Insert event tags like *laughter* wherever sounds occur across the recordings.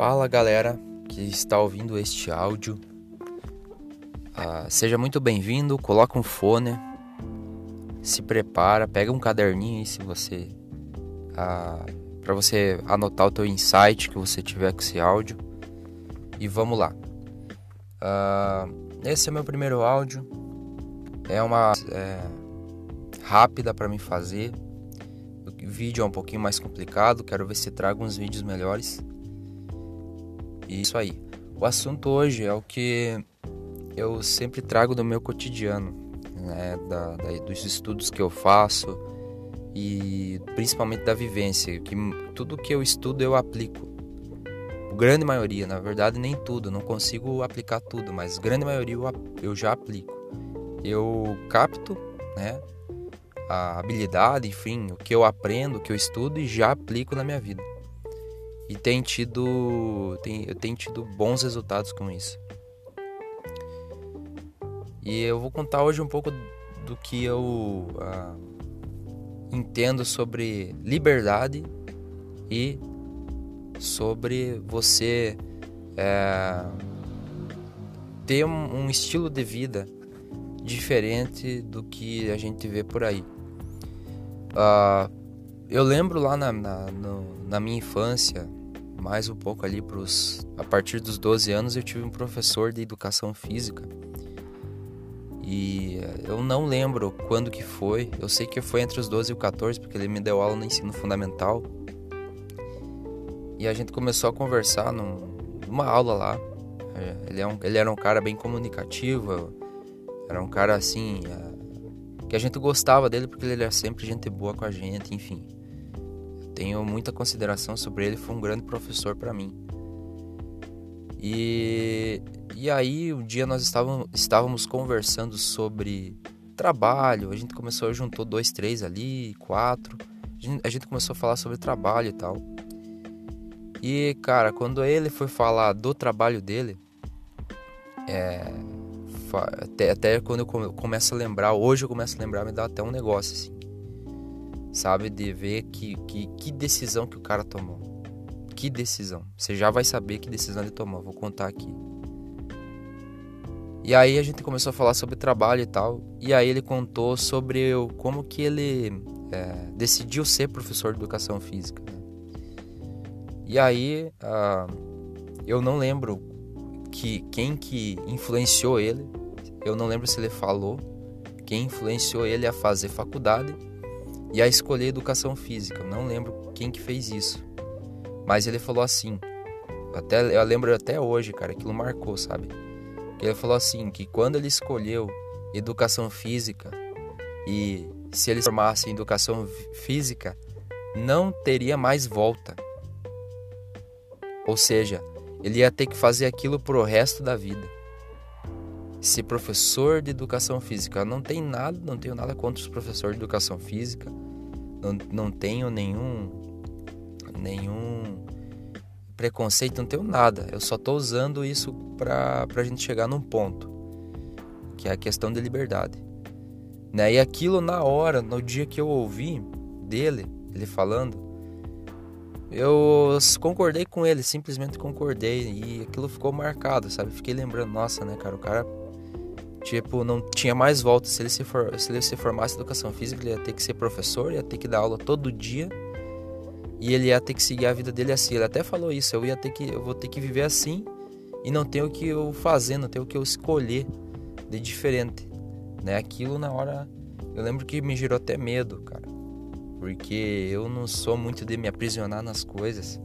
Fala galera que está ouvindo este áudio. Ah, seja muito bem-vindo, coloca um fone, se prepara, pega um caderninho aí se você ah, para você anotar o teu insight que você tiver com esse áudio e vamos lá. Ah, esse é meu primeiro áudio, é uma é, rápida para mim fazer. O vídeo é um pouquinho mais complicado, quero ver se trago uns vídeos melhores. Isso aí. O assunto hoje é o que eu sempre trago do meu cotidiano, né? da, da, dos estudos que eu faço e principalmente da vivência, que tudo que eu estudo eu aplico. Grande maioria, na verdade nem tudo, não consigo aplicar tudo, mas grande maioria eu, eu já aplico. Eu capto, né, a habilidade, enfim, o que eu aprendo, o que eu estudo e já aplico na minha vida e tem tido tem, eu tenho tido bons resultados com isso. E eu vou contar hoje um pouco do que eu ah, entendo sobre liberdade e sobre você é, ter um, um, estilo de vida diferente do que a gente vê por aí. Uh, eu lembro lá na, na, no, na minha infância, mais um pouco ali pros a partir dos 12 anos eu tive um professor de educação física. E eh, eu não lembro quando que foi. Eu sei que foi entre os 12 e os 14, porque ele me deu aula no ensino fundamental. E a gente começou a conversar num, numa aula lá. É, ele, é um, ele era um cara bem comunicativo, era um cara assim. Eh, que a gente gostava dele porque ele era sempre gente boa com a gente, enfim tenho muita consideração sobre ele, foi um grande professor para mim. E, e aí um dia nós estávamos, estávamos conversando sobre trabalho, a gente começou, juntou dois, três ali, quatro, a gente, a gente começou a falar sobre trabalho e tal. E cara, quando ele foi falar do trabalho dele, é, até, até quando eu começo a lembrar, hoje eu começo a lembrar, me dá até um negócio assim sabe? De ver que, que, que decisão que o cara tomou. Que decisão. Você já vai saber que decisão ele tomou. Vou contar aqui. E aí a gente começou a falar sobre trabalho e tal. E aí ele contou sobre como que ele é, decidiu ser professor de educação física. Né? E aí uh, eu não lembro que quem que influenciou ele. Eu não lembro se ele falou quem influenciou ele a fazer faculdade e a escolher educação física. Eu não lembro quem que fez isso. Mas ele falou assim, até eu lembro até hoje, cara, aquilo marcou, sabe? Ele falou assim que quando ele escolheu educação física e se ele formasse em educação física, não teria mais volta. Ou seja, ele ia ter que fazer aquilo pro resto da vida. Ser professor de educação física, não tem nada, não tenho nada contra os professores de educação física não, não tenho nenhum nenhum preconceito, não tenho nada. Eu só estou usando isso para a gente chegar num ponto, que é a questão de liberdade. Né? E aquilo na hora, no dia que eu ouvi dele, ele falando, eu concordei com ele, simplesmente concordei e aquilo ficou marcado, sabe? Fiquei lembrando, nossa, né, cara, o cara Tipo, não tinha mais volta. Se ele se, for, se ele se formasse em educação física, ele ia ter que ser professor, ia ter que dar aula todo dia. E ele ia ter que seguir a vida dele assim. Ele até falou isso, eu ia ter que eu vou ter que viver assim e não ter o que eu fazer, não ter o que eu escolher de diferente, né? Aquilo na hora eu lembro que me gerou até medo, cara. Porque eu não sou muito de me aprisionar nas coisas.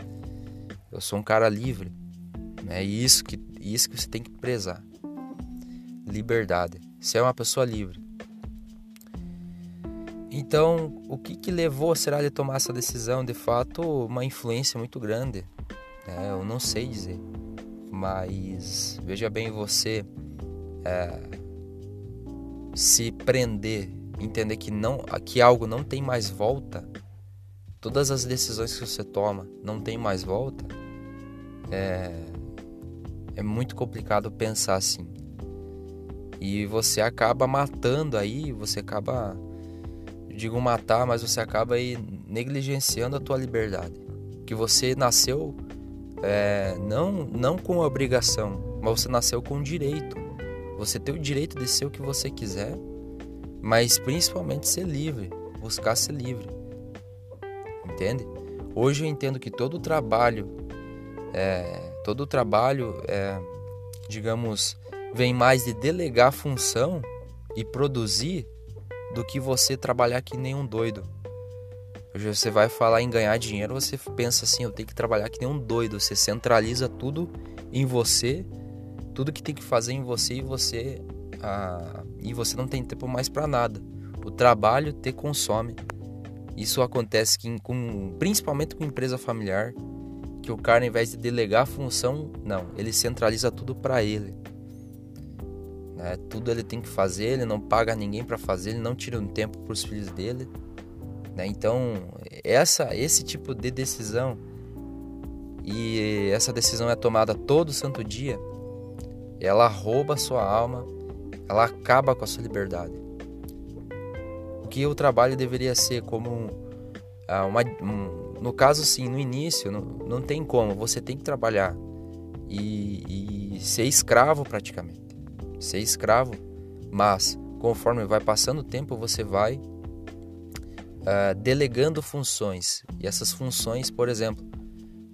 Eu sou um cara livre, né? E isso que isso que você tem que prezar liberdade. Você é uma pessoa livre. Então, o que, que levou será ele a tomar essa decisão? De fato, uma influência muito grande. Né? Eu não sei dizer. Mas veja bem você é, se prender, entender que não, que algo não tem mais volta. Todas as decisões que você toma não tem mais volta. É, é muito complicado pensar assim. E você acaba matando aí, você acaba digo matar, mas você acaba aí negligenciando a tua liberdade. Que você nasceu é, não, não com obrigação, mas você nasceu com direito. Você tem o direito de ser o que você quiser, mas principalmente ser livre, buscar ser livre. Entende? Hoje eu entendo que todo o trabalho, é, todo o trabalho, é, digamos, vem mais de delegar função e produzir do que você trabalhar que nem um doido. Hoje você vai falar em ganhar dinheiro, você pensa assim, eu tenho que trabalhar que nem um doido. Você centraliza tudo em você, tudo que tem que fazer em você e você ah, e você não tem tempo mais para nada. O trabalho te consome. Isso acontece com, principalmente com empresa familiar, que o cara, ao invés de delegar a função, não, ele centraliza tudo para ele. Né? Tudo ele tem que fazer, ele não paga ninguém para fazer, ele não tira um tempo para os filhos dele. Né? Então, essa, esse tipo de decisão, e essa decisão é tomada todo santo dia, ela rouba a sua alma, ela acaba com a sua liberdade. O que o trabalho deveria ser como ah, uma, um, no caso sim, no início não, não tem como, você tem que trabalhar e, e ser escravo praticamente, ser escravo, mas conforme vai passando o tempo você vai uh, delegando funções. E essas funções, por exemplo,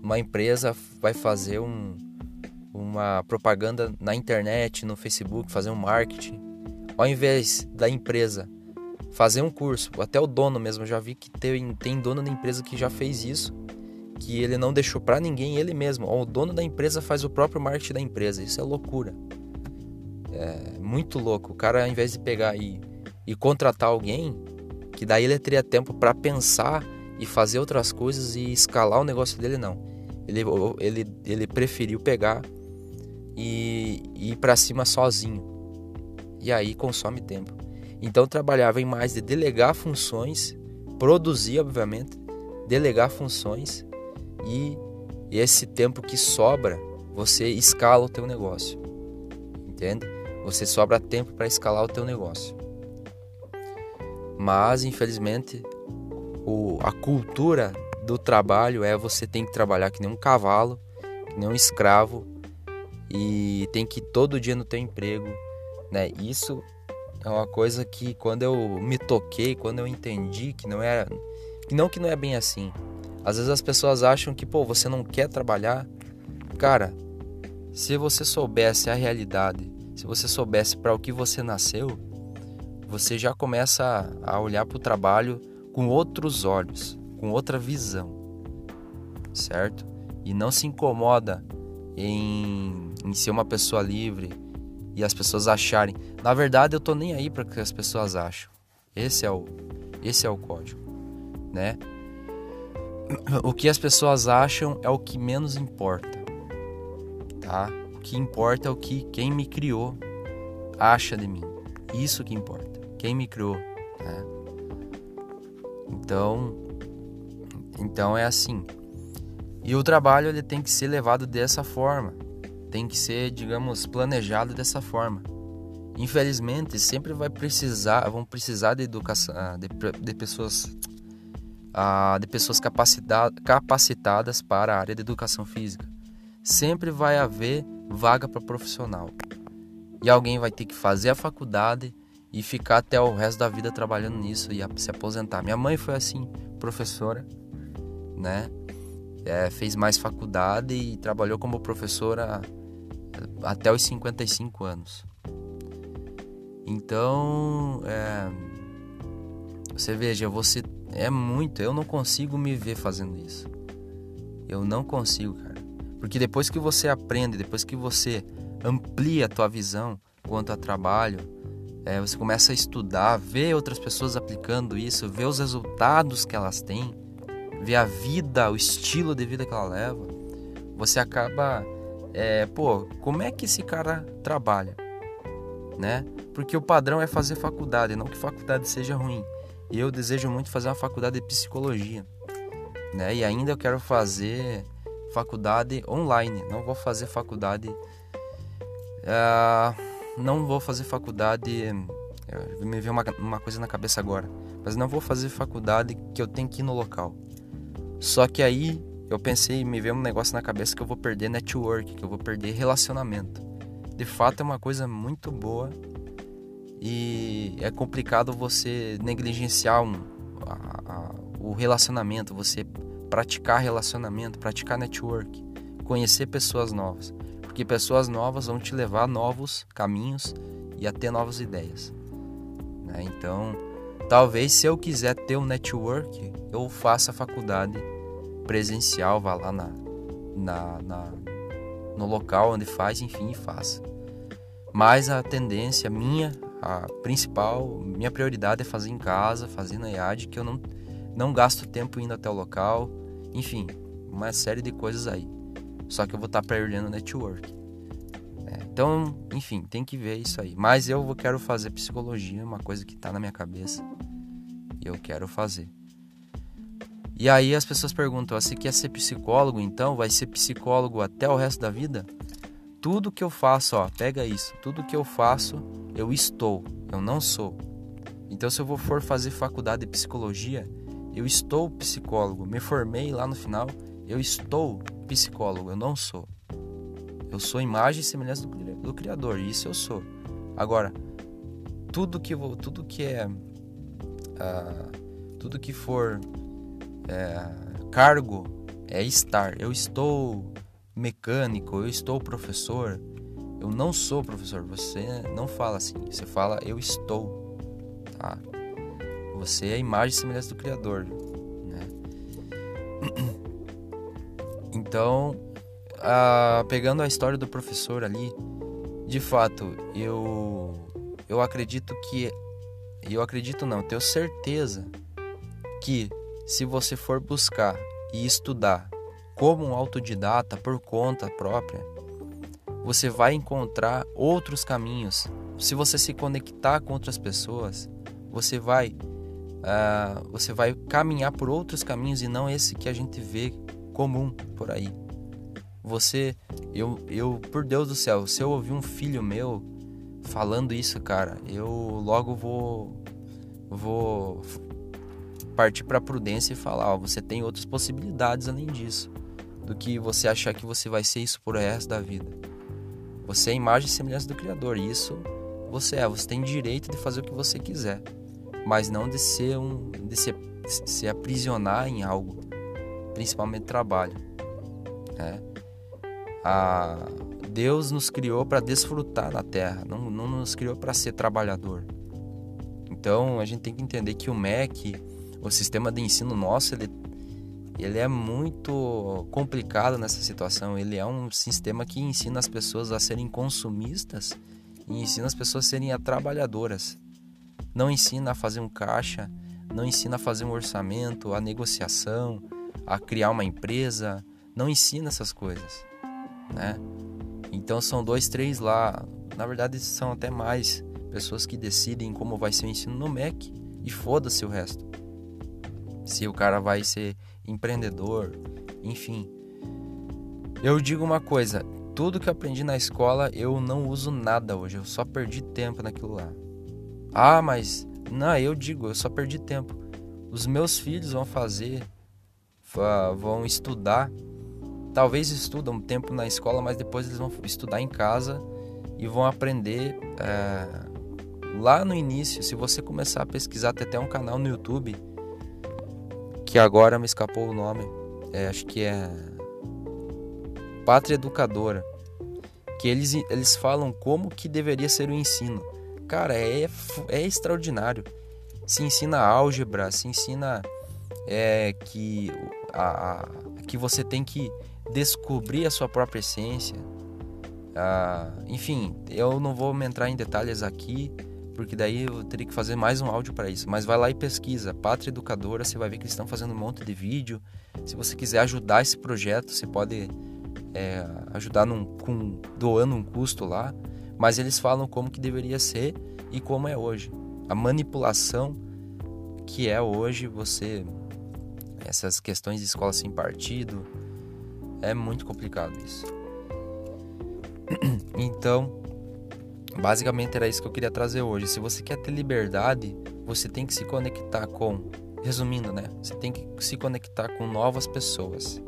uma empresa vai fazer um, uma propaganda na internet, no Facebook, fazer um marketing. Ao invés da empresa fazer um curso, até o dono mesmo, já vi que tem, tem dono da empresa que já fez isso, que ele não deixou para ninguém, ele mesmo. O dono da empresa faz o próprio marketing da empresa. Isso é loucura. É muito louco. O cara, ao invés de pegar e, e contratar alguém, que daí ele teria tempo para pensar e fazer outras coisas e escalar o negócio dele não. Ele, ele, ele preferiu pegar e, e ir para cima sozinho. E aí consome tempo. Então trabalhava em mais de delegar funções, produzir obviamente, delegar funções e esse tempo que sobra, você escala o teu negócio. Entende? Você sobra tempo para escalar o teu negócio. Mas, infelizmente, o, a cultura do trabalho é você tem que trabalhar que nem um cavalo, que nem um escravo e tem que ir todo dia no teu emprego, né? Isso é uma coisa que quando eu me toquei, quando eu entendi que não era que não que não é bem assim. Às vezes as pessoas acham que, pô, você não quer trabalhar. Cara, se você soubesse a realidade, se você soubesse para o que você nasceu, você já começa a olhar para o trabalho com outros olhos, com outra visão, certo? E não se incomoda em, em ser uma pessoa livre e as pessoas acharem. Na verdade, eu tô nem aí para que as pessoas acham. Esse é o, esse é o código, né? O que as pessoas acham é o que menos importa, tá? Que importa é o que quem me criou acha de mim. Isso que importa quem me criou, né? Então, então é assim. E o trabalho ele tem que ser levado dessa forma, tem que ser, digamos, planejado dessa forma. Infelizmente, sempre vai precisar, vão precisar de educação, ah, de, de pessoas, ah, de pessoas capacitadas para a área de educação física. Sempre vai haver vaga para profissional. E alguém vai ter que fazer a faculdade e ficar até o resto da vida trabalhando nisso e se aposentar. Minha mãe foi assim, professora, né? É, fez mais faculdade e trabalhou como professora até os 55 anos. Então, é, você veja, você é muito. Eu não consigo me ver fazendo isso. Eu não consigo, cara. Porque depois que você aprende, depois que você amplia a tua visão quanto a trabalho, é, você começa a estudar, ver outras pessoas aplicando isso, ver os resultados que elas têm, ver a vida, o estilo de vida que ela leva. Você acaba, é, pô, como é que esse cara trabalha, né? Porque o padrão é fazer faculdade, não que faculdade seja ruim. Eu desejo muito fazer uma faculdade de psicologia, né? E ainda eu quero fazer faculdade online. Não vou fazer faculdade. Uh, não vou fazer faculdade. É, me veio uma, uma coisa na cabeça agora. Mas não vou fazer faculdade que eu tenho que ir no local. Só que aí eu pensei, me veio um negócio na cabeça que eu vou perder network, que eu vou perder relacionamento. De fato é uma coisa muito boa e é complicado você negligenciar um, a, a, o relacionamento, você praticar relacionamento, praticar network, conhecer pessoas novas, porque pessoas novas vão te levar a novos caminhos e a ter novas ideias. Né? Então, talvez se eu quiser ter um network, eu faça a faculdade presencial, vá lá na, na, na no local onde faz, enfim, e faça. Mas a tendência minha a principal, minha prioridade é fazer em casa, fazer na IAD, que eu não, não gasto tempo indo até o local, enfim, uma série de coisas aí. Só que eu vou estar perdendo network. É, então, enfim, tem que ver isso aí. Mas eu quero fazer psicologia, uma coisa que está na minha cabeça. E eu quero fazer. E aí as pessoas perguntam: você quer ser psicólogo então? Vai ser psicólogo até o resto da vida? Tudo que eu faço, ó, pega isso. Tudo que eu faço, eu estou, eu não sou. Então, se eu for fazer faculdade de psicologia, eu estou psicólogo. Me formei lá no final, eu estou psicólogo, eu não sou. Eu sou imagem e semelhança do, do Criador, isso eu sou. Agora, tudo que vou, tudo que é, uh, tudo que for é, cargo é estar. Eu estou mecânico, eu estou professor. Eu não sou professor. Você não fala assim. Você fala eu estou. Tá? Você é a imagem e semelhança do Criador. Né? *clears throat* Então, a, pegando a história do professor ali, de fato, eu eu acredito que eu acredito não, tenho certeza que se você for buscar e estudar como um autodidata por conta própria, você vai encontrar outros caminhos. Se você se conectar com outras pessoas, você vai uh, você vai caminhar por outros caminhos e não esse que a gente vê comum por aí. Você, eu, eu, por Deus do céu, se eu ouvir um filho meu falando isso, cara, eu logo vou, vou partir para prudência e falar, ó, você tem outras possibilidades além disso do que você achar que você vai ser isso por resto da vida. Você é imagem e semelhança do Criador, e isso você é. Você tem direito de fazer o que você quiser, mas não de ser um, de se, se aprisionar em algo, principalmente trabalho. Né? A Deus nos criou para desfrutar na Terra, não, não nos criou para ser trabalhador. Então a gente tem que entender que o MEC, o sistema de ensino nosso, ele ele é muito complicado nessa situação. Ele é um sistema que ensina as pessoas a serem consumistas e ensina as pessoas a serem trabalhadoras. Não ensina a fazer um caixa, não ensina a fazer um orçamento, a negociação, a criar uma empresa, não ensina essas coisas, né? Então são dois, três lá, na verdade são até mais pessoas que decidem como vai ser o ensino no MEC e foda-se o resto. Se o cara vai ser empreendedor, enfim. Eu digo uma coisa, tudo que aprendi na escola eu não uso nada hoje, eu só perdi tempo naquilo lá. Ah, mas não, eu digo, eu só perdi tempo. Os meus filhos vão fazer, vão estudar, talvez estudam um tempo na escola, mas depois eles vão estudar em casa e vão aprender é, lá no início. Se você começar a pesquisar, tem até um canal no YouTube que agora me escapou o nome, é, acho que é Pátria Educadora, que eles, eles falam como que deveria ser o ensino. Cara, é, é extraordinário. Se ensina álgebra, se ensina é, que, a, a, que você tem que descobrir a sua própria essência. Ah, enfim, eu não vou entrar em detalhes aqui, porque daí eu teria que fazer mais um áudio para isso. Mas vai lá e pesquisa, Pátria Educadora, você vai ver que eles estão fazendo um monte de vídeo. Se você quiser ajudar esse projeto, você pode é, ajudar num, com, doando um custo lá. Mas eles falam como que deveria ser e como é hoje. A manipulação que é hoje você essas questões de escola sem partido é muito complicado isso. *clears throat* Então, Basicamente era isso que eu queria trazer hoje. Se você quer ter liberdade, você tem que se conectar com, resumindo, né? Você tem que se conectar com novas pessoas.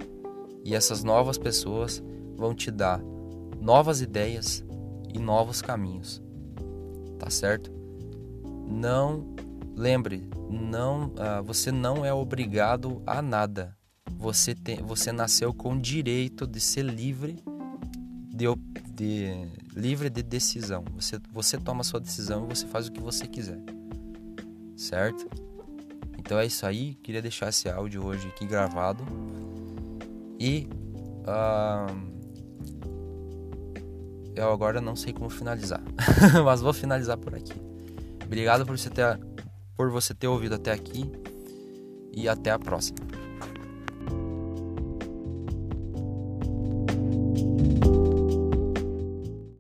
E essas novas pessoas vão te dar novas ideias e novos caminhos. Tá certo? Não lembre, não, uh, você não é obrigado a nada. Você tem, você nasceu com direito de ser livre de, de livre de decisão. Você, você toma sua decisão e você faz o que você quiser. Certo? Então é isso aí. Queria deixar esse áudio hoje aqui gravado. E. Uh, eu agora não sei como finalizar. *laughs* Mas vou finalizar por aqui. Obrigado por você ter, por você ter ouvido até aqui. E até a próxima.